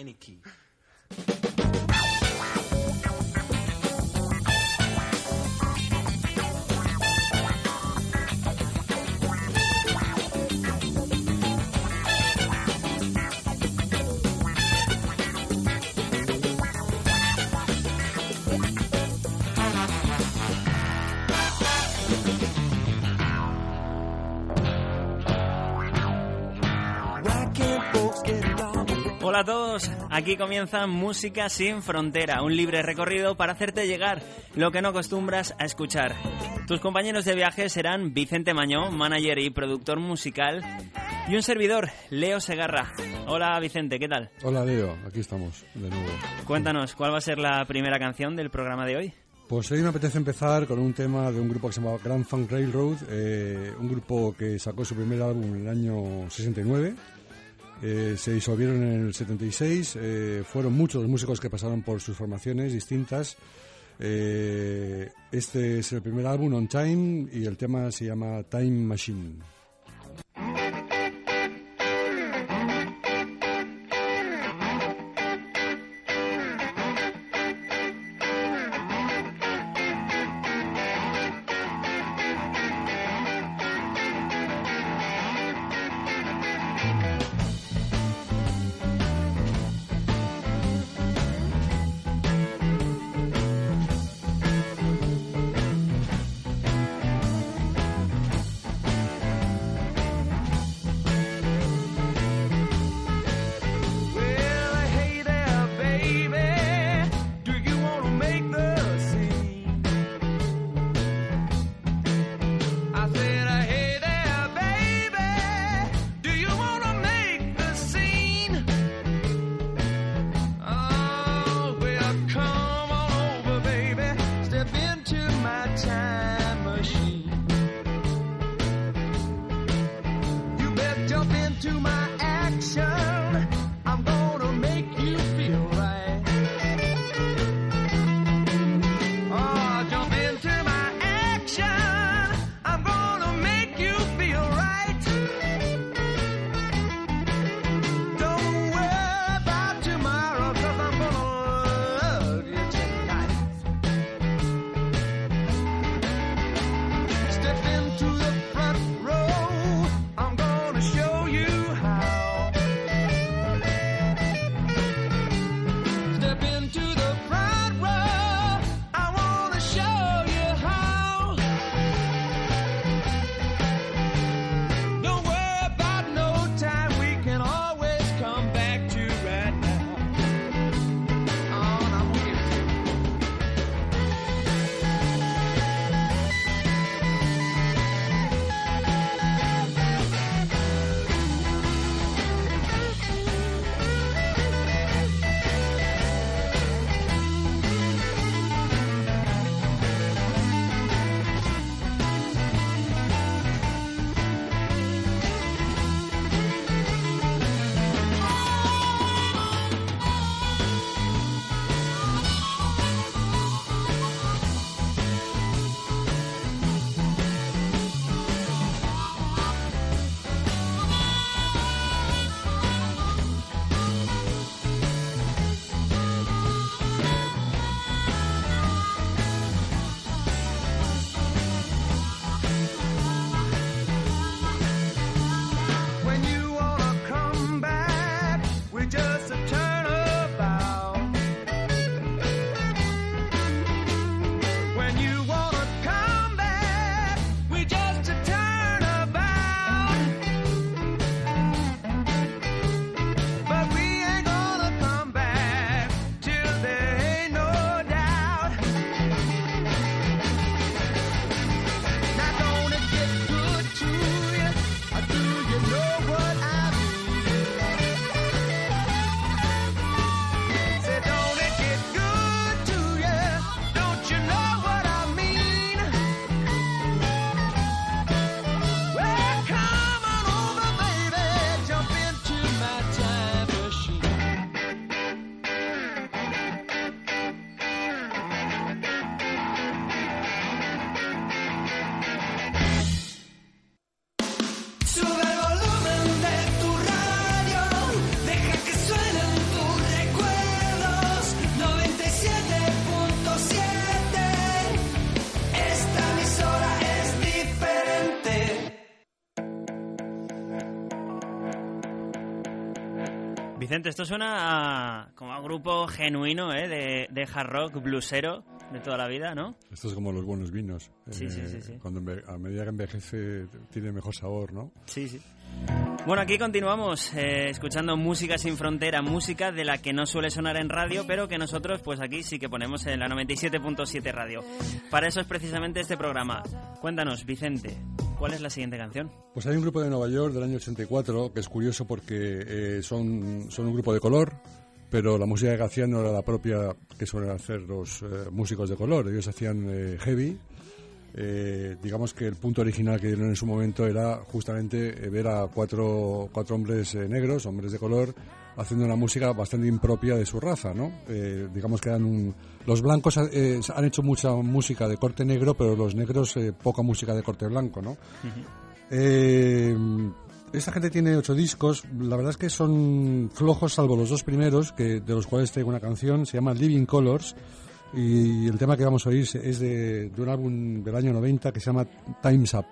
any key. Hola a todos, aquí comienza Música sin Frontera, un libre recorrido para hacerte llegar lo que no acostumbras a escuchar. Tus compañeros de viaje serán Vicente Mañó, manager y productor musical, y un servidor, Leo Segarra. Hola Vicente, ¿qué tal? Hola Leo, aquí estamos de nuevo. Cuéntanos, ¿cuál va a ser la primera canción del programa de hoy? Pues hoy me apetece empezar con un tema de un grupo que se llama Grand Funk Railroad, eh, un grupo que sacó su primer álbum en el año 69 eh, se disolvieron en el 76, eh, fueron muchos los músicos que pasaron por sus formaciones distintas. Eh, este es el primer álbum, On Time, y el tema se llama Time Machine. Esto suena a, como a grupo genuino ¿eh? de, de hard rock bluesero de toda la vida, ¿no? Esto es como los buenos vinos. Sí, sí, sí, sí. Cuando a medida que envejece tiene mejor sabor, ¿no? Sí, sí. Bueno, aquí continuamos eh, escuchando música sin frontera, música de la que no suele sonar en radio, pero que nosotros pues aquí sí que ponemos en la 97.7 radio. Para eso es precisamente este programa. Cuéntanos, Vicente, ¿cuál es la siguiente canción? Pues hay un grupo de Nueva York del año 84 que es curioso porque eh, son, son un grupo de color, pero la música que hacían no era la propia que suelen hacer los eh, músicos de color. Ellos hacían heavy. Eh, digamos que el punto original que dieron en su momento era justamente eh, ver a cuatro, cuatro hombres eh, negros, hombres de color, haciendo una música bastante impropia de su raza, ¿no? Eh, digamos que eran un... Los blancos han hecho mucha música de corte negro, pero los negros poca música de corte blanco, ¿no? Esta gente tiene ocho discos. La verdad es que son flojos, salvo los dos primeros, que de los cuales traigo una canción. Se llama Living Colors. Y el tema que vamos a oír es de, de un álbum del año 90 que se llama Time's Up.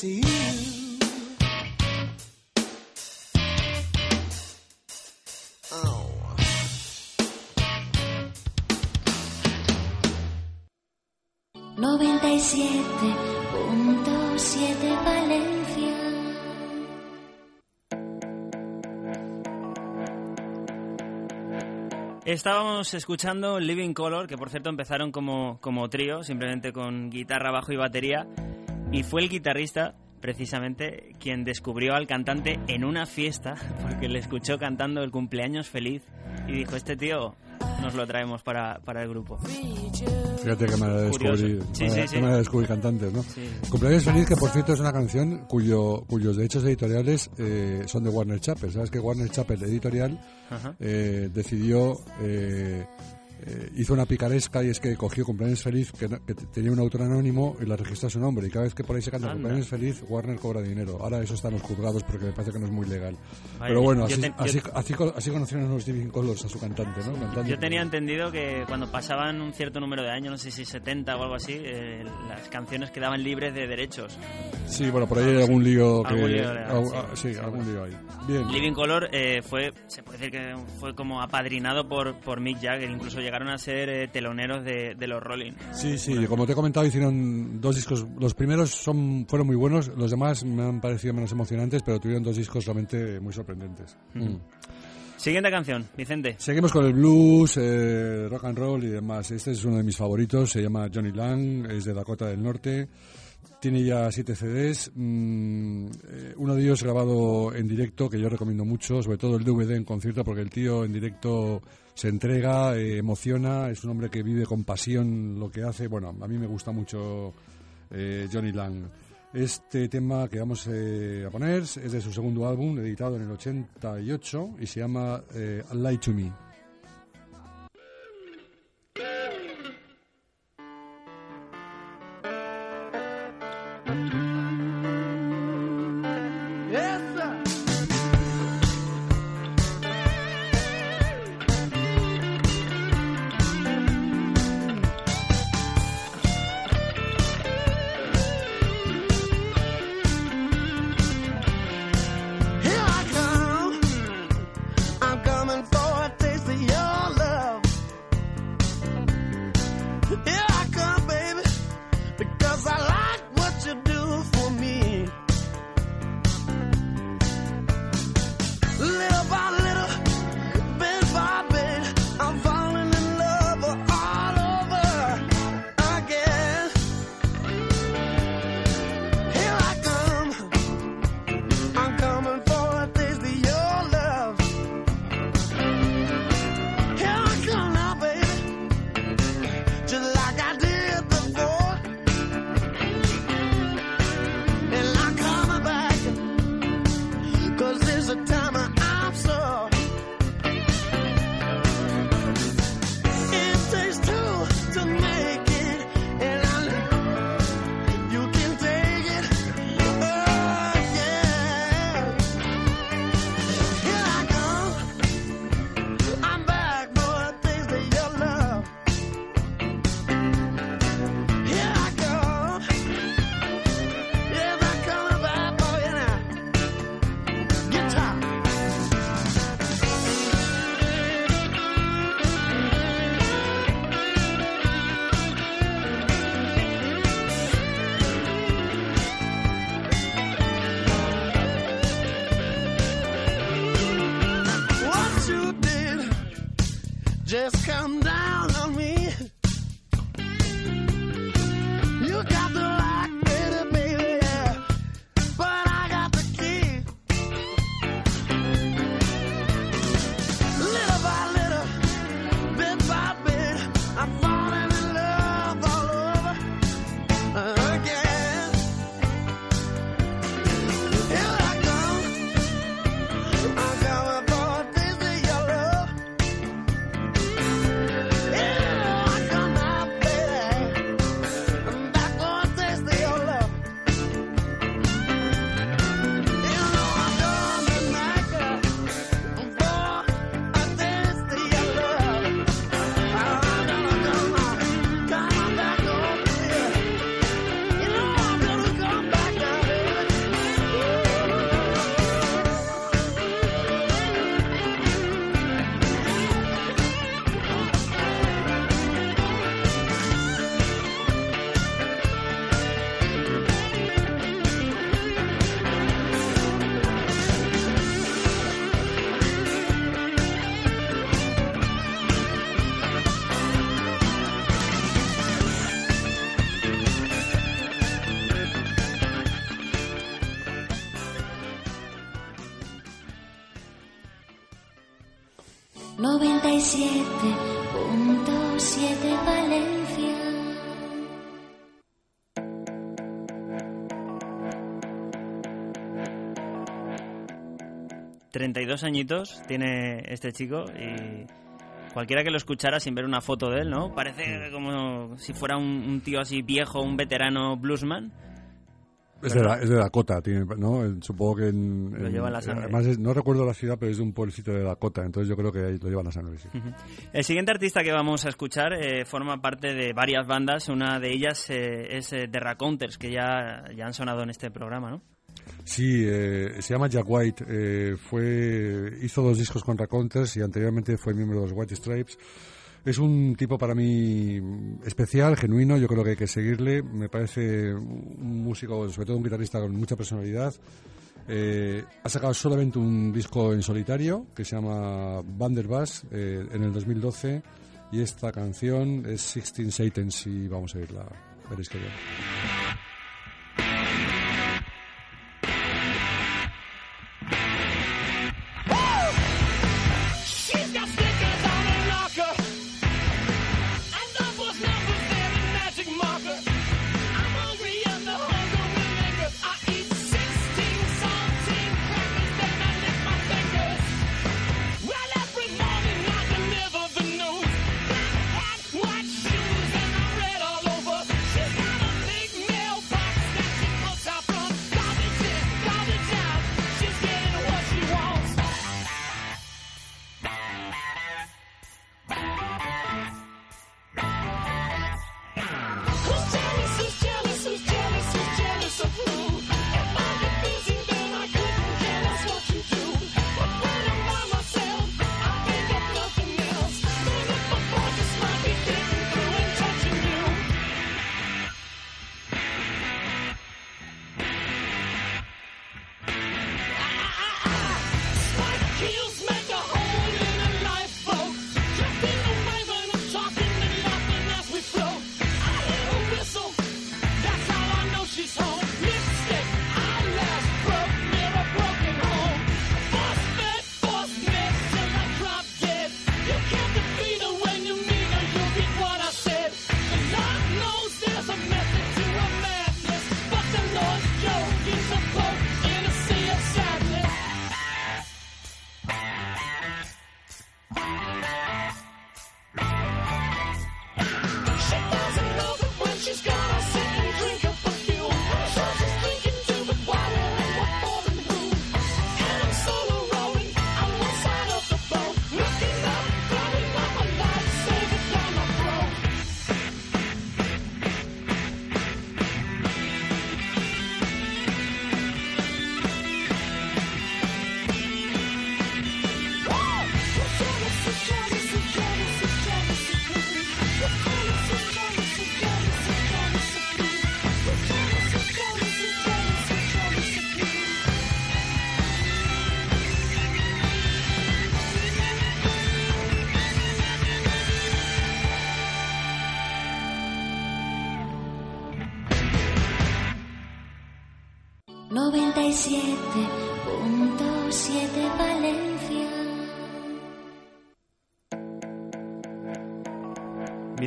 To you. Oh. Noventa y siete punto siete Valencia. Estábamos escuchando Living Color, que por cierto empezaron como, como trío, simplemente con guitarra, bajo y batería, y fue el guitarrista precisamente quien descubrió al cantante en una fiesta, porque le escuchó cantando el cumpleaños feliz y dijo, este tío nos lo traemos para, para el grupo. Fíjate qué manera de descubrir, Sí, manera- sí, sí. manera de descubrir cantantes, ¿no? Cumpleaños Feliz, que por cierto es una canción cuyo, cuyos derechos editoriales eh, son de Warner Chappell. ¿Sabes que Warner Chappell Editorial eh, decidió, eh, eh, hizo una picaresca y es que cogió Cumpleaños Feliz, que, que tenía un autor anónimo y la registró a su nombre. Y cada vez que por ahí se canta Anda. Cumpleaños Feliz, Warner cobra dinero. Ahora eso está en los juzgados porque me parece que no es muy legal. Vaya, Pero bueno, así, ten- yo- así, así, co- así conocieron los Living Colors a su cantante, ¿no? Cantando. Yo tenía entendido que cuando pasaban un cierto número de años, no sé si 70 o algo así, eh, las canciones quedaban libres de derechos. Sí, bueno, por ahí hay algún lío que... Algún lío legal, sí. ah, sí, algún lío ahí. Bien. Living Color eh, fue, se puede decir que fue como apadrinado por, por Mick Jagger, incluso llegaron a ser eh, teloneros de, de los Rolling. Sí, sí, como te he comentado, hicieron dos discos. Los primeros son fueron muy buenos, los demás me han parecido menos emocionantes, pero tuvieron dos discos realmente muy sorprendentes. Mm. Siguiente canción, Vicente. Seguimos con el blues, eh, rock and roll y demás. Este es uno de mis favoritos, se llama Johnny Lang, es de Dakota del Norte. Tiene ya siete CDs, mm, eh, uno de ellos grabado en directo, que yo recomiendo mucho, sobre todo el DVD en concierto, porque el tío en directo se entrega, eh, emociona, es un hombre que vive con pasión lo que hace. Bueno, a mí me gusta mucho eh, Johnny Lang. Este tema que vamos eh, a poner es de su segundo álbum, editado en el 88, y se llama Lie to Me. 97.7 Valencia. 32 añitos tiene este chico y cualquiera que lo escuchara sin ver una foto de él, ¿no? Parece como si fuera un, un tío así viejo, un veterano bluesman. Es de, la- es de Dakota, tiene, ¿no? Supongo que en, Lo en- lleva en la sangre. Además, es- no recuerdo la ciudad, pero es de un pueblecito de Dakota, entonces yo creo que ahí lo lleva en la sangre, sí. El siguiente artista que vamos a escuchar eh, forma parte de varias bandas. Una de ellas eh, es eh, The Raconteurs, que ya, ya han sonado en este programa, ¿no? Sí, eh, se llama Jack White. eh, fue, hizo dos discos con Raconteurs y anteriormente fue miembro de los White Stripes. Es un tipo para mí especial, genuino. Yo creo que hay que seguirle. Me parece un músico, sobre todo un guitarrista con mucha personalidad. Eh, ha sacado solamente un disco en solitario que se llama Vanderbass eh, en el 2012 y esta canción es Sixteen Satans y vamos a irla. Veréis que bien.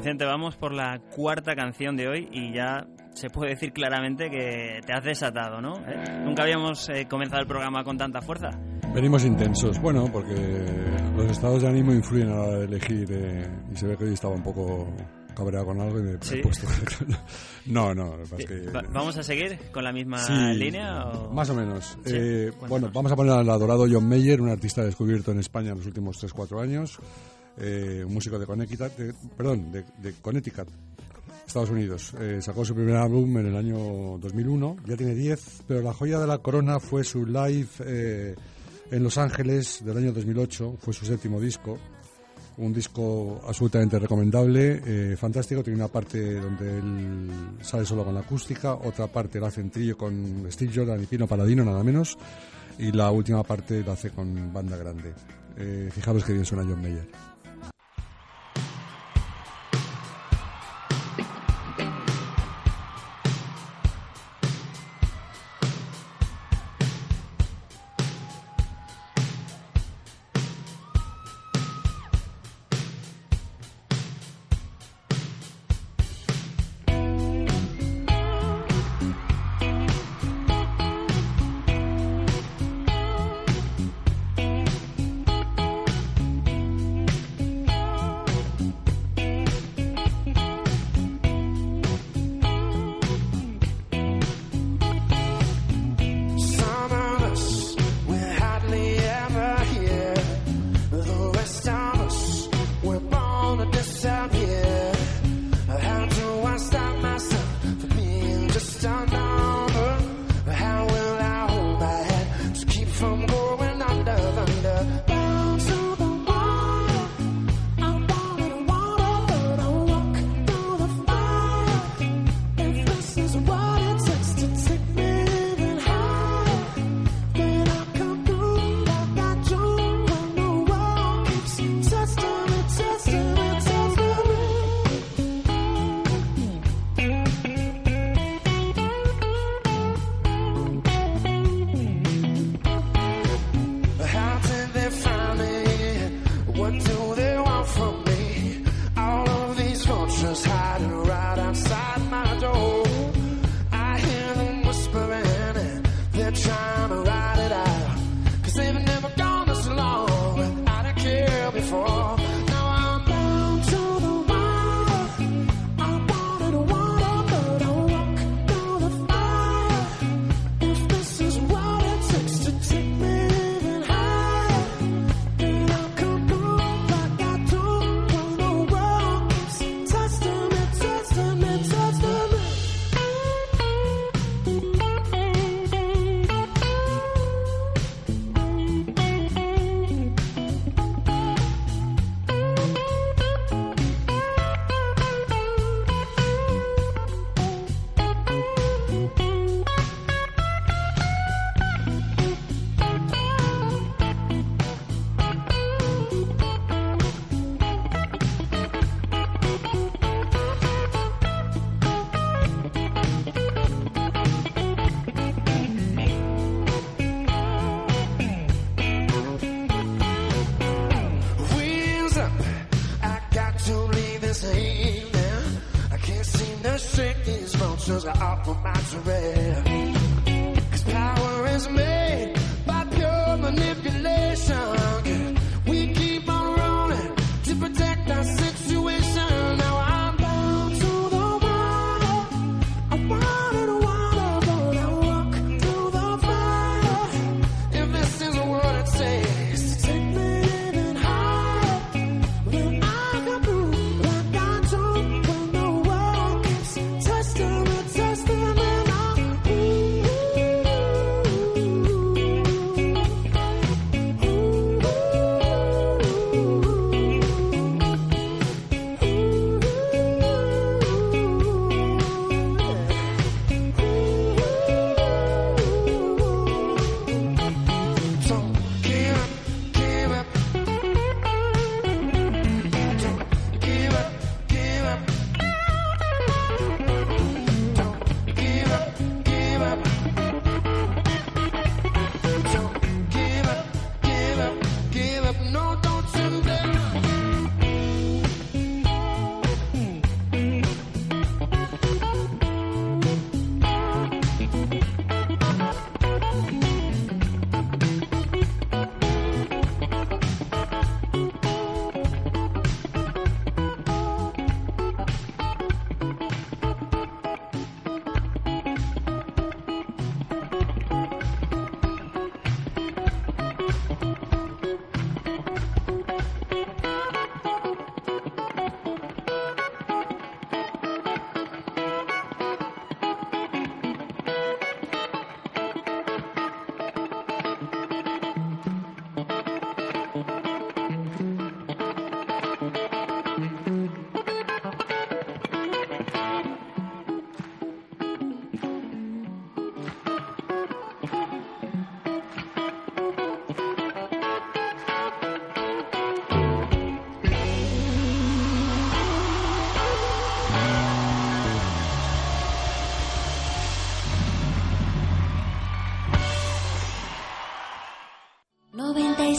Vicente, vamos por la cuarta canción de hoy y ya se puede decir claramente que te has desatado, ¿no? ¿Eh? Nunca habíamos eh, comenzado el programa con tanta fuerza. Venimos intensos, bueno, porque los estados de ánimo influyen a la hora de elegir eh, y se ve que hoy estaba un poco cabreado con algo y me Sí. he puesto... no, no, que es ¿Vamos a seguir con la misma Sí, línea? o- Más o menos. Sí, Eh, bueno, vamos a poner al adorado John Mayer, un artista descubierto en España en los últimos 3-4 años, eh, un músico de Connecticut, de- perdón, de, Connecticut, Estados Unidos. Eh, sacó su primer álbum en el año 2001, ya tiene 10, pero la joya de la corona fue su live eh, en Los Ángeles del año 2008, fue su séptimo disco. Un disco absolutamente recomendable, eh, fantástico. Tiene una parte donde él sale solo con la acústica, otra parte la hace en trío con Steve Jordan y Pino Paladino, nada menos. Y la última parte la hace con banda grande. Eh, fijaros que bien suena John Mayer.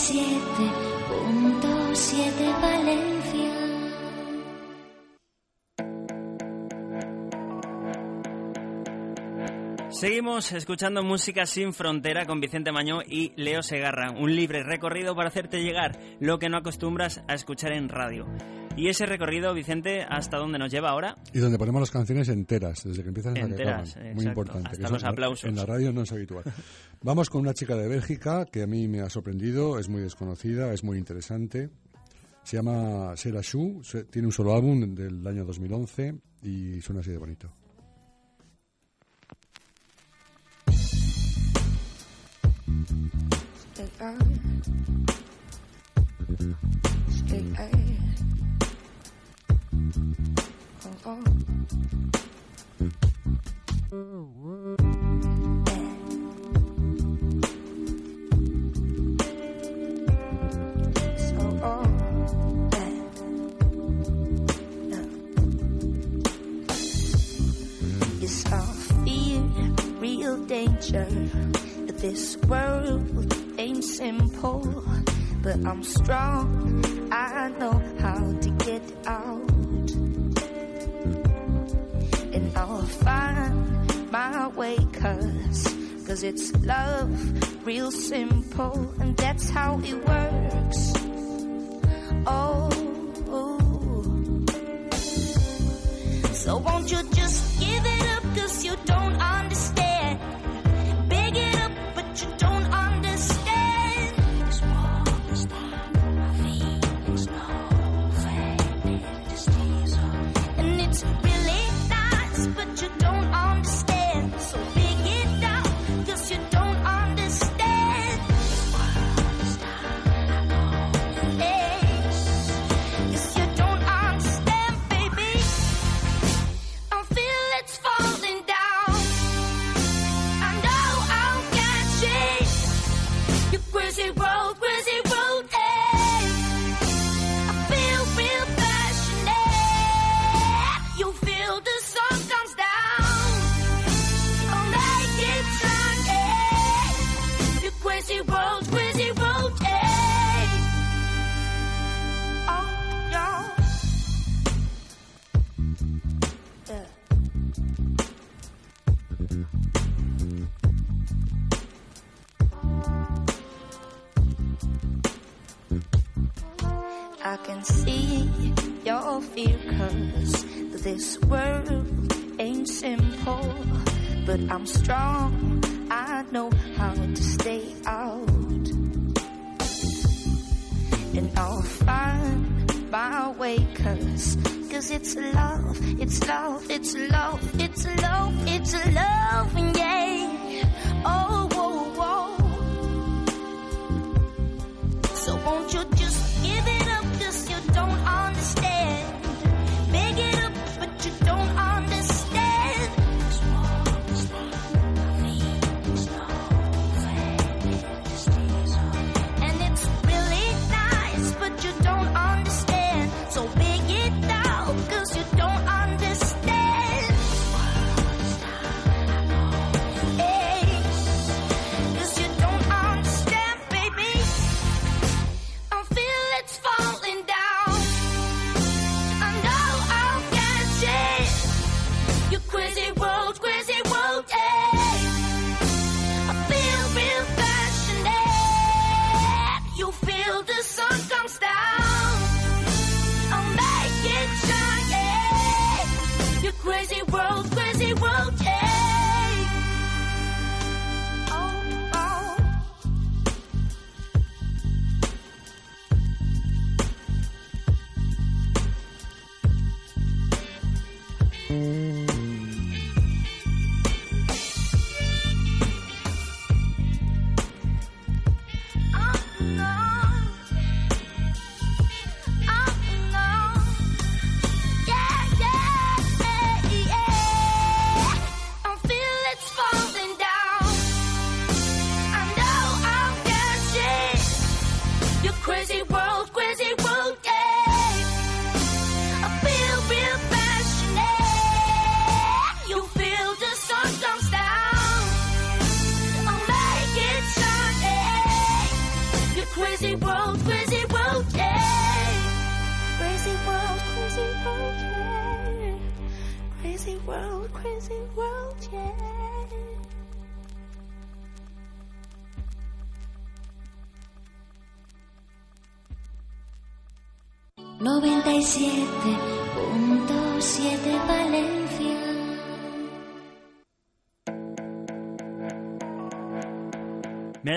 97.7 Valencia. Seguimos escuchando Música sin Frontera con Vicente Mañó y Leo Segarra, un libre recorrido para hacerte llegar lo que no acostumbras a escuchar en radio. Y ese recorrido, Vicente, ¿hasta dónde nos lleva ahora? Y donde ponemos las canciones enteras, desde que empiezan hasta que Enteras, acaban. Muy importante. hasta que los en la- aplausos. En la radio no es habitual. Vamos con una chica de Bélgica que a mí me ha sorprendido, es muy desconocida, es muy interesante. Se llama Sera Shu, tiene un solo álbum del año 2011 y suena así de bonito. Stay This world ain't simple, but I'm strong. I know how to get out. My way, cause, cause it's love, real simple, and that's how it works. Oh, oh. so won't you I'm strong, I know how to stay out. And I'll find my way cause, cause it's love, it's love, it's love,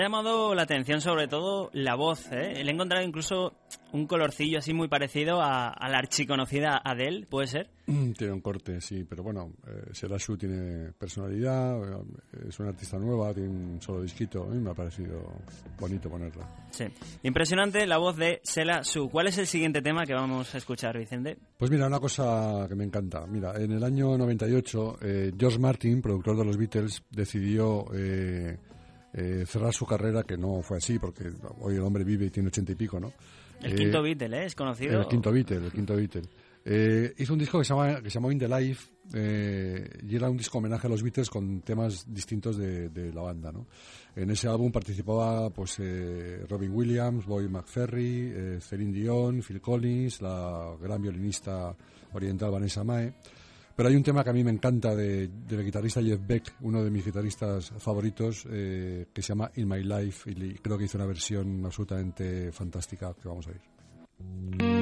llamado la atención sobre todo la voz. ¿eh? Le he encontrado incluso un colorcillo así muy parecido a, a la archiconocida Adele, ¿puede ser? Tiene un corte, sí, pero bueno, eh, Serashu tiene personalidad, eh, es una artista nueva, tiene un solo disquito, a mí me ha parecido bonito ponerla. Sí. Impresionante la voz de Sela Su. ¿Cuál es el siguiente tema que vamos a escuchar, Vicente? Pues mira, una cosa que me encanta. Mira, en el año 98, eh, George Martin, productor de los Beatles, decidió eh, eh, cerrar su carrera, que no fue así, porque hoy el hombre vive y tiene ochenta y pico, ¿no? El Eh, quinto Beatle, ¿eh? Es conocido. El quinto Beatle, el quinto Beatle. Eh, hizo un disco que se, llama, que se llamó In the Life eh, y era un disco homenaje a los Beatles con temas distintos de, de la banda. ¿no? En ese álbum participaba pues, eh, Robin Williams, Bobby McFerry, eh, Celine Dion, Phil Collins, la gran violinista oriental Vanessa Mae. Pero hay un tema que a mí me encanta de- del guitarrista Jeff Beck, uno de mis guitarristas favoritos, eh, que se llama In My Life, y creo que hizo una versión absolutamente fantástica que vamos a oír.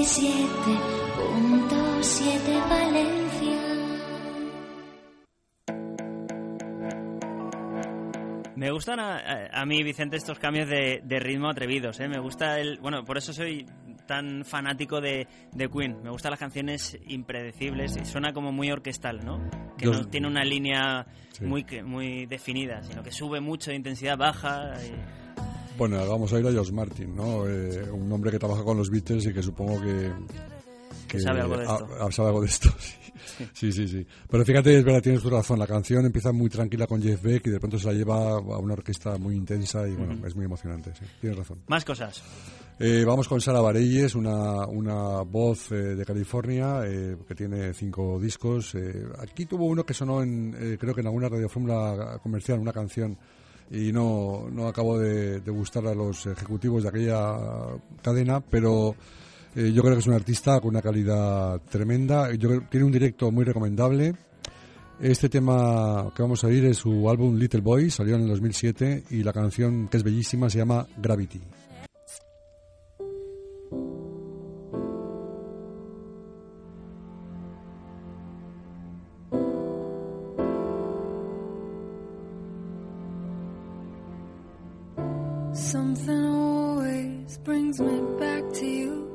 Noventa y siete punto siete Valencia. Me gustan a, a- a mí, Vicente, estos cambios de, de ritmo atrevidos. ¿eh? Me gusta el. Bueno, por eso soy tan fanático de, de Queen. Me gustan las canciones impredecibles y suena como muy orquestal, ¿no? Que no tiene una línea Sí. muy, muy definida, sino que sube mucho de intensidad baja. y- Bueno, vamos a ir a George Martin, ¿no? Eh, un hombre que trabaja con los Beatles y que supongo que... Que sabe algo de esto. sabe algo de esto, sí. sí, sí, sí. Pero fíjate, es verdad, tienes tu razón. La canción empieza muy tranquila con Jeff Beck y de pronto se la lleva a una orquesta muy intensa y, bueno, es muy emocionante, sí. Tienes razón. Más cosas. Eh, vamos con Sara Bareilles, una, una voz eh, de California eh, que tiene cinco discos. Aquí tuvo uno que sonó en, creo que en alguna radiofórmula comercial, una canción, y no, no acabó de, gustar a los ejecutivos de aquella cadena, pero eh, yo creo que es un artista con una calidad tremenda. Yo creo tiene un directo muy recomendable. Este tema que vamos a oír es su álbum Little Boy, salió en el 2007 y la canción que es bellísima se llama Gravity. Brings me back to you.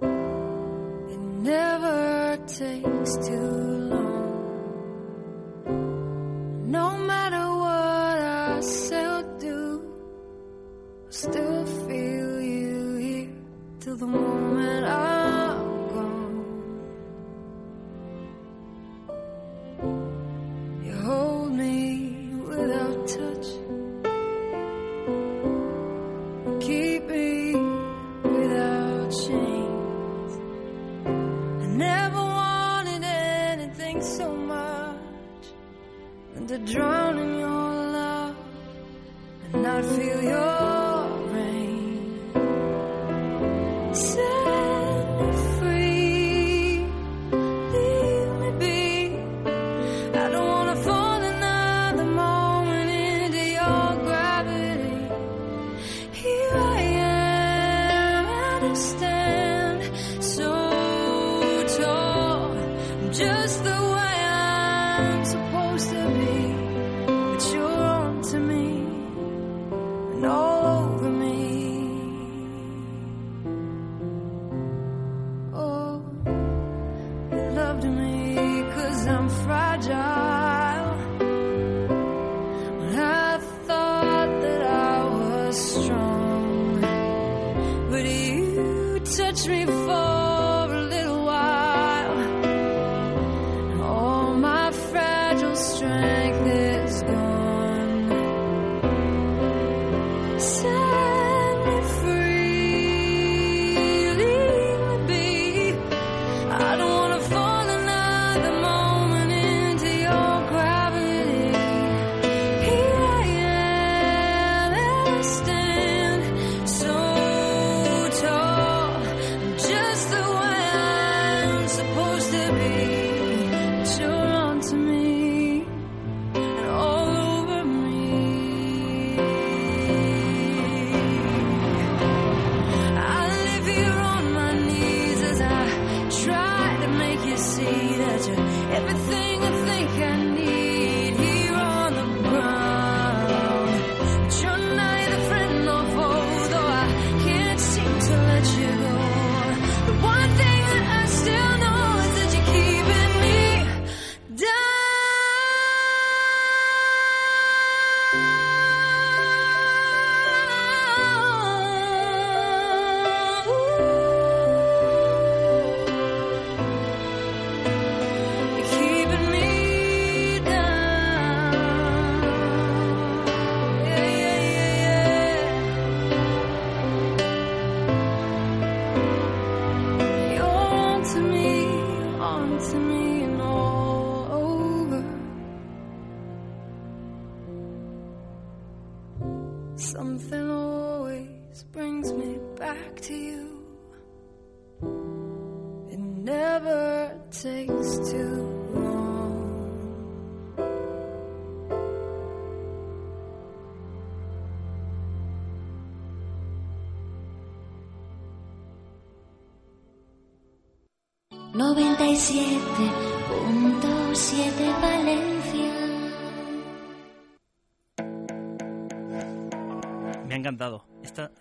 It never takes too long. No matter what I or do, I still feel you here till the moment I'm feel your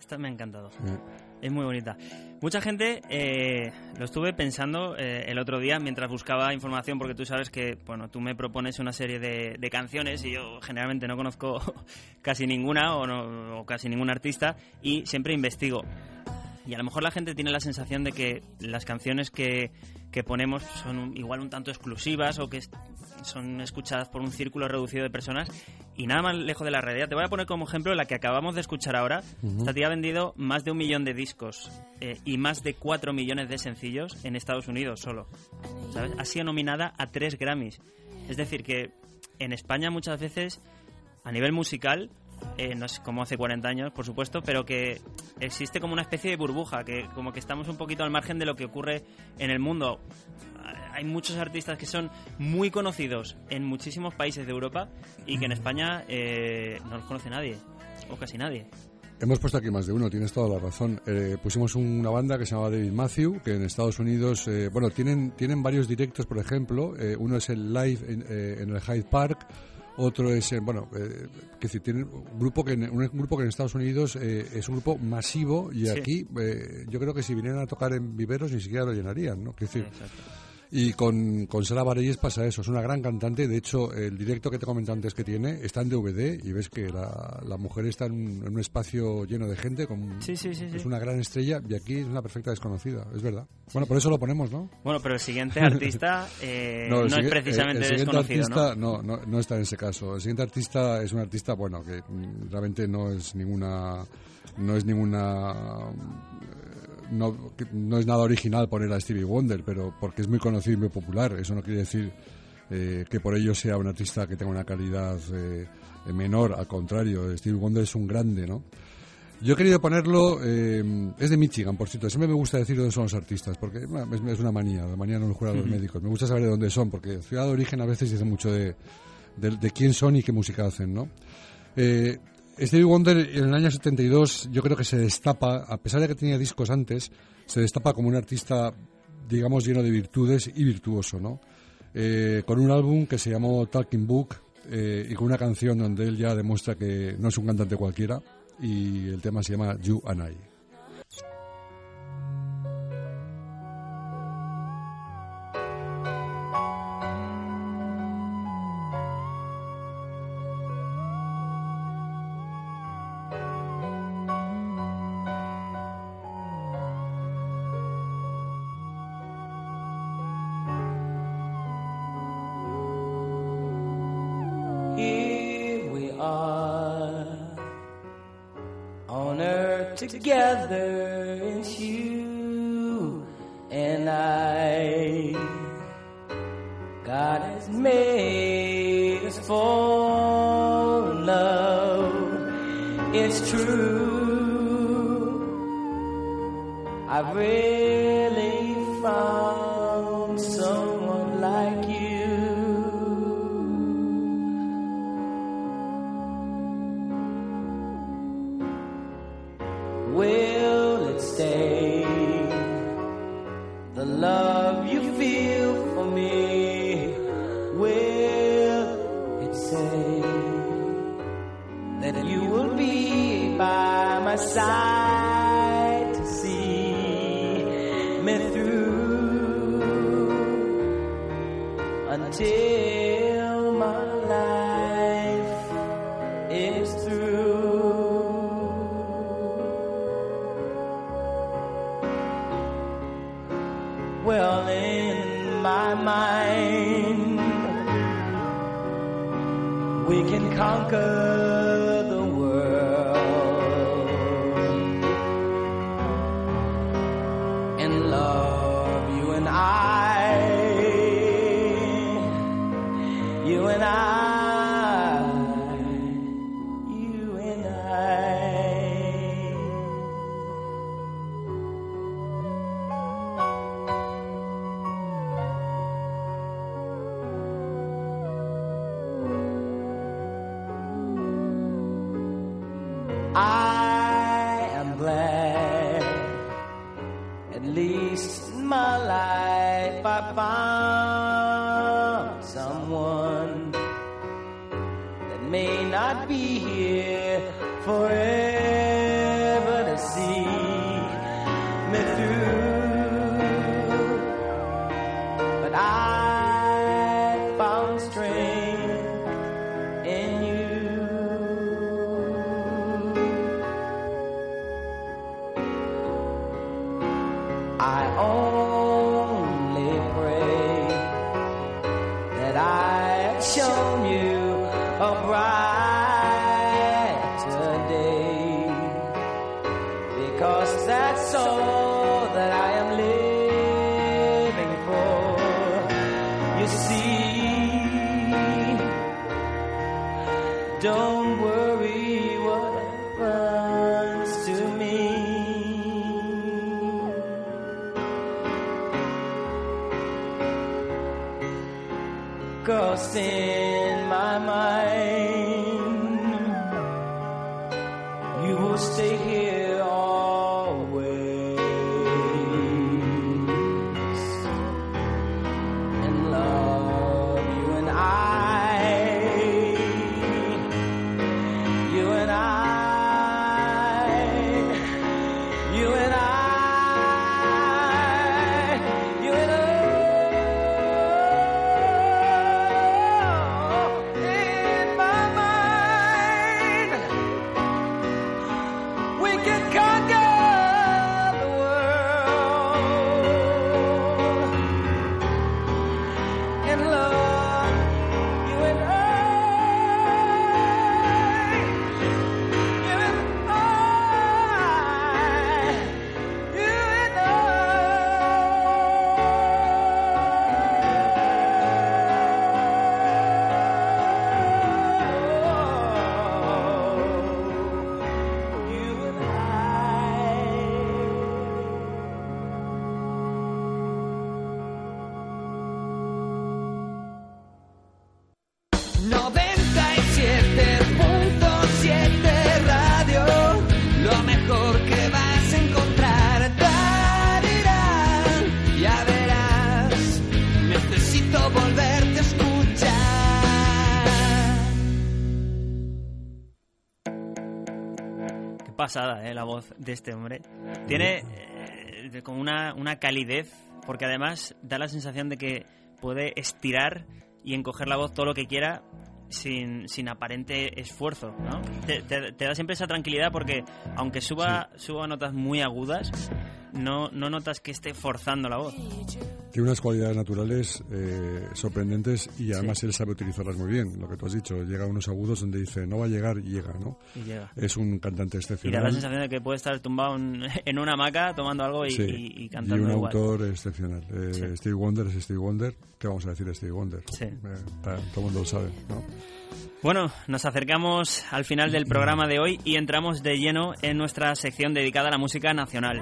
Esta, me ha encantado. Sí. Es muy bonita. Mucha gente, eh, lo estuve pensando eh, el otro día mientras buscaba información, porque tú sabes que, bueno, tú me propones una serie de, de canciones y yo generalmente no conozco casi ninguna o, no- o casi ningún artista y siempre investigo. Y a lo mejor la gente tiene la sensación de que las canciones que, que ponemos son igual un tanto exclusivas o que son escuchadas por un círculo reducido de personas y nada más lejos de la realidad. Te voy a poner como ejemplo la que acabamos de escuchar ahora. Esta tía ha vendido más de un millón de discos eh, y más de cuatro millones de sencillos en Estados Unidos solo. ¿Sabes? Ha sido nominada a tres Grammys. Es decir, que en España muchas veces, a nivel musical, eh, no es como hace 40 años, por supuesto, pero que existe como una especie de burbuja, que como que estamos un poquito al margen de lo que ocurre en el mundo. Hay muchos artistas que son muy conocidos en muchísimos países de Europa y que en España eh, no los conoce nadie, o casi nadie. Hemos puesto aquí más de uno, tienes toda la razón. Eh, pusimos una banda que se llama David Matthew, que en Estados Unidos, eh, bueno, tienen, tienen varios directos, por ejemplo. Eh, uno es el live en, eh, en el Hyde Park, otro es, en, bueno, eh, que decir, tienen un grupo que en, un grupo que en Estados Unidos eh, es un grupo masivo y Sí. aquí eh, yo creo que si vinieran a tocar en viveros ni siquiera lo llenarían, ¿no? Decir, Exacto. Y con, con Sara Bareilles pasa eso, es una gran cantante. De hecho, el directo que te comenté antes que tiene está en DVD y ves que la, la mujer está en un, en un espacio lleno de gente. Con, Sí, sí, sí, Es una gran estrella y aquí es una perfecta desconocida, es verdad. Bueno, por eso lo ponemos, ¿no? Bueno, pero el siguiente artista eh, no, el es sigue- precisamente el siguiente desconocido, artista ¿no? ¿no? No, no está en ese caso. El siguiente artista es un artista, bueno, que mm, realmente no es ninguna. No es ninguna. No, no es nada original poner a Stevie Wonder, pero porque es muy conocido y muy popular. Eso no quiere decir eh, que por ello sea un artista que tenga una calidad eh, menor. Al contrario, Stevie Wonder es un grande, ¿no? Yo he querido ponerlo, eh, es de Michigan, por cierto. Siempre me gusta decir dónde son los artistas, porque es, una manía, la manía no lo juegan los médicos. Me gusta saber de dónde son, porque ciudad de origen a veces dice mucho de, de, de quién son y qué música hacen, ¿no? Eh, Stevie Wonder en el año 72 yo creo que se destapa, a pesar de que tenía discos antes, se destapa como un artista, digamos, lleno de virtudes y virtuoso, ¿no? Eh, con un álbum que se llamó Talking Book eh, y con una canción donde él ya demuestra que no es un cantante cualquiera y el tema se llama You and I. ¿eh? La voz de este hombre. Tiene eh, como una, una calidez, porque además da la sensación de que puede estirar y encoger la voz todo lo que quiera sin, sin aparente esfuerzo, ¿no? Te, te- te da siempre esa tranquilidad porque aunque suba, suba notas muy agudas, no, no notas que esté forzando la voz. Tiene unas cualidades naturales eh, sorprendentes y además él sabe utilizarlas muy bien. Lo que tú has dicho, llega a unos agudos donde dice no va a llegar y llega, ¿no? Y llega. Es un cantante Y da la excepcional sensación de que puede estar tumbado en, en una hamaca tomando algo y, Sí, y- y y cantando un igual. autor excepcional. Eh, Sí. Steve Wonder es Steve Wonder. ¿Qué vamos a decir de Steve Wonder? Eh, todo el mundo lo sabe, ¿no? Bueno, nos acercamos al final del programa de hoy y entramos de lleno en nuestra sección dedicada a la música nacional.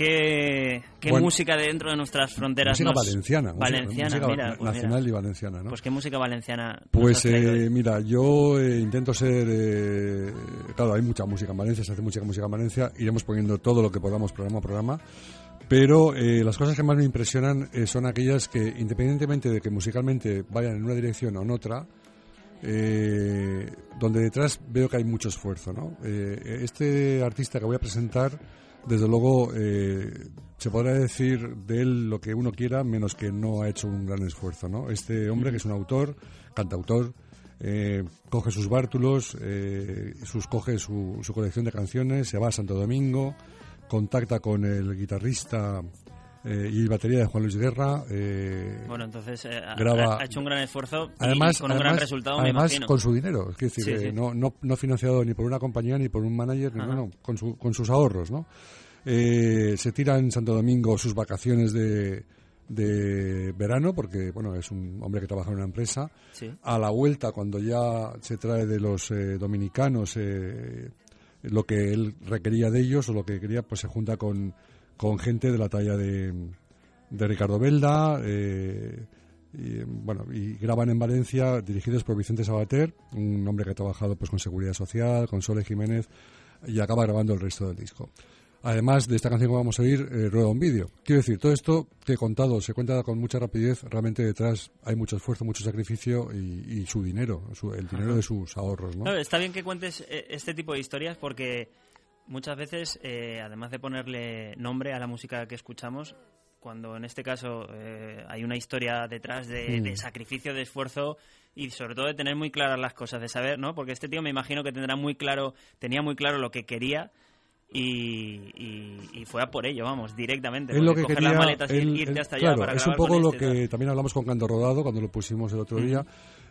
¿Qué, qué Bueno, música dentro de nuestras fronteras Música nos- valenciana. Valenciana, música mira, pues nacional mira. y valenciana, ¿no? Pues qué música valenciana. Pues eh, mira, yo eh, intento ser... eh, claro, hay mucha música en Valencia, se hace mucha música en Valencia, iremos poniendo todo lo que podamos programa a programa, pero eh, las cosas que más me impresionan eh, son aquellas que, independientemente de que musicalmente vayan en una dirección o en otra, eh, donde detrás veo que hay mucho esfuerzo. ¿no? Eh, este artista que voy a presentar, desde luego, eh, se podrá decir de él lo que uno quiera, menos que no ha hecho un gran esfuerzo. ¿no? Este hombre, que es un autor, cantautor, eh, coge sus bártulos, eh, sus, coge su, su colección de canciones, se va a Santo Domingo, contacta con el guitarrista eh, y batería de Juan Luis Guerra. eh, Bueno, entonces eh, ha- graba- ha, hecho un gran esfuerzo Además, y con un gran resultado, me además imagino. con su dinero, es decir, Sí, eh, sí. No, no, no financiado ni por una compañía ni por un manager, ni, Ajá. no, no, con, su- con sus ahorros, ¿no? Eh, se tira en Santo Domingo sus vacaciones de, de verano, porque, bueno, es un hombre que trabaja en una empresa. Sí. A la vuelta, cuando ya se trae de los eh, dominicanos eh, lo que él requería de ellos o lo que quería, pues se junta con, con gente de la talla de, de Ricardo Belda, eh, y, bueno, y graban en Valencia, dirigidos por Vicente Sabater, un hombre que ha trabajado pues con Seguridad Social, con Sole Jiménez, y acaba grabando el resto del disco. Además de esta canción que vamos a oír, eh, rueda un vídeo. Quiero decir, todo esto que he contado se cuenta con mucha rapidez, realmente detrás hay mucho esfuerzo, mucho sacrificio y, su dinero, el dinero de sus ahorros, ¿no? No, está bien que cuentes eh, este tipo de historias porque muchas veces, eh, además de ponerle nombre a la música que escuchamos, cuando en este caso eh, hay una historia detrás de, Mm. de sacrificio, de esfuerzo y sobre todo de tener muy claras las cosas, de saber, ¿no? Porque este tío me imagino que tendrá muy claro, tenía muy claro lo que quería y, y- y fue a por ello, vamos, directamente. Él lo que coger quería, las maletas y irte él- hasta allá claro, para es un poco lo este tal. que también hablamos con Canto Rodado cuando lo pusimos el otro día.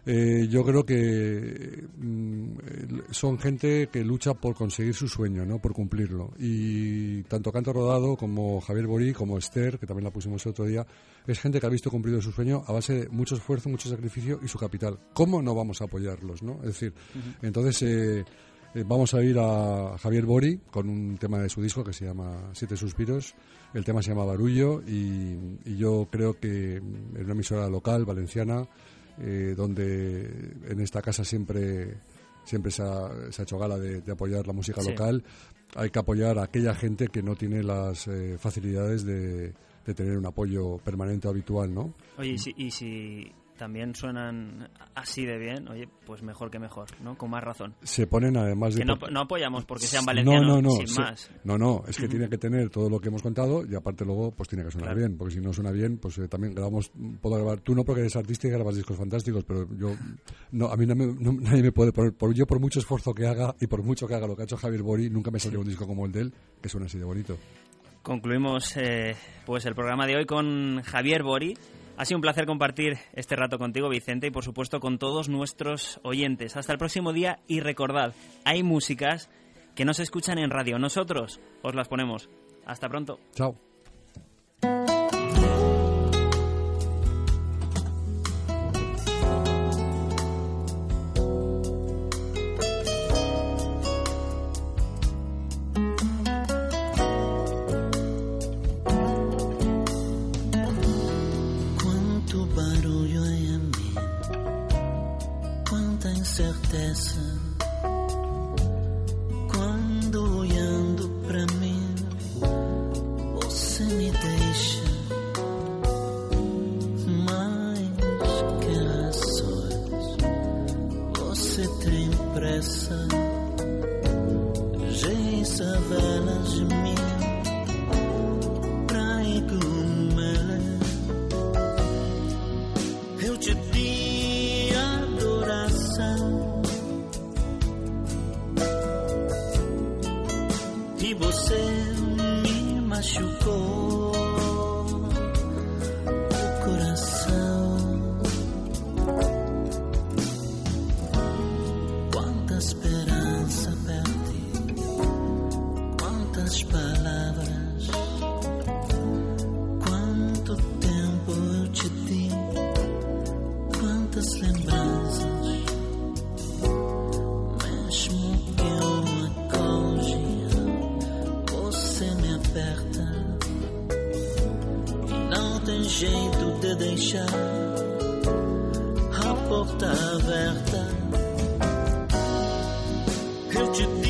Eh, yo creo que mm, son gente que lucha por conseguir su sueño, ¿no? Por cumplirlo. Y tanto Canto Rodado como Javier Borí, como Esther, que también la pusimos el otro día, es gente que ha visto cumplido su sueño a base de mucho esfuerzo, mucho sacrificio y su capital. ¿Cómo no vamos a apoyarlos, no? Es decir, entonces eh, eh, vamos a ir a Javier Bori con un tema de su disco que se llama Siete Suspiros. El tema se llama Barullo y, y yo creo que en una emisora local, valenciana, eh, donde en esta casa siempre siempre se ha, se ha hecho gala de, de apoyar la música Sí. local, hay que apoyar a aquella gente que no tiene las eh, facilidades de, de tener un apoyo permanente o habitual, ¿no? Oye, y si, y si también suenan así de bien, oye, pues mejor que mejor, ¿no? Con más razón. Se ponen además de... Que no, apoyamos porque sean valencianos, no, no, no, sin se- más. No, no, es que tiene que tener todo lo que hemos contado y aparte luego pues tiene que sonar Claro. bien, porque si no suena bien, pues eh, también grabamos, puedo grabar, tú no porque eres artista y grabas discos fantásticos, pero yo, no, a mí no me- nadie me puede poner, por, yo por mucho esfuerzo que haga y por mucho que haga lo que ha hecho Javier Bori, nunca me salió un disco como el de él, que suena así de bonito. Concluimos eh, pues el programa de hoy con Javier Bori. Ha sido un placer compartir este rato contigo, Vicente, y por supuesto con todos nuestros oyentes. Hasta el próximo día y recordad, hay músicas que no se escuchan en radio. Nosotros os las ponemos. Hasta pronto. Chao. Jeito de deixar a porta aberta. Eu te di